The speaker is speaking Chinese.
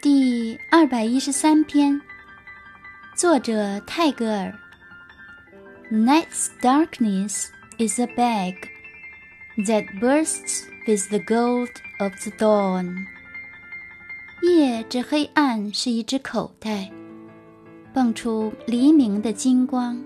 第二百一十三篇作者泰戈尔 night's darkness is a bag that bursts with the gold of the dawn 夜之黑暗是一只口袋蹦出黎明的金光